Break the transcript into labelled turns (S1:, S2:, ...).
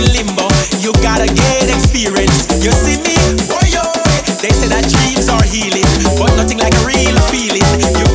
S1: limbo. You gotta experience. You see me? They say that dreams are healing, but nothing like real feeling. You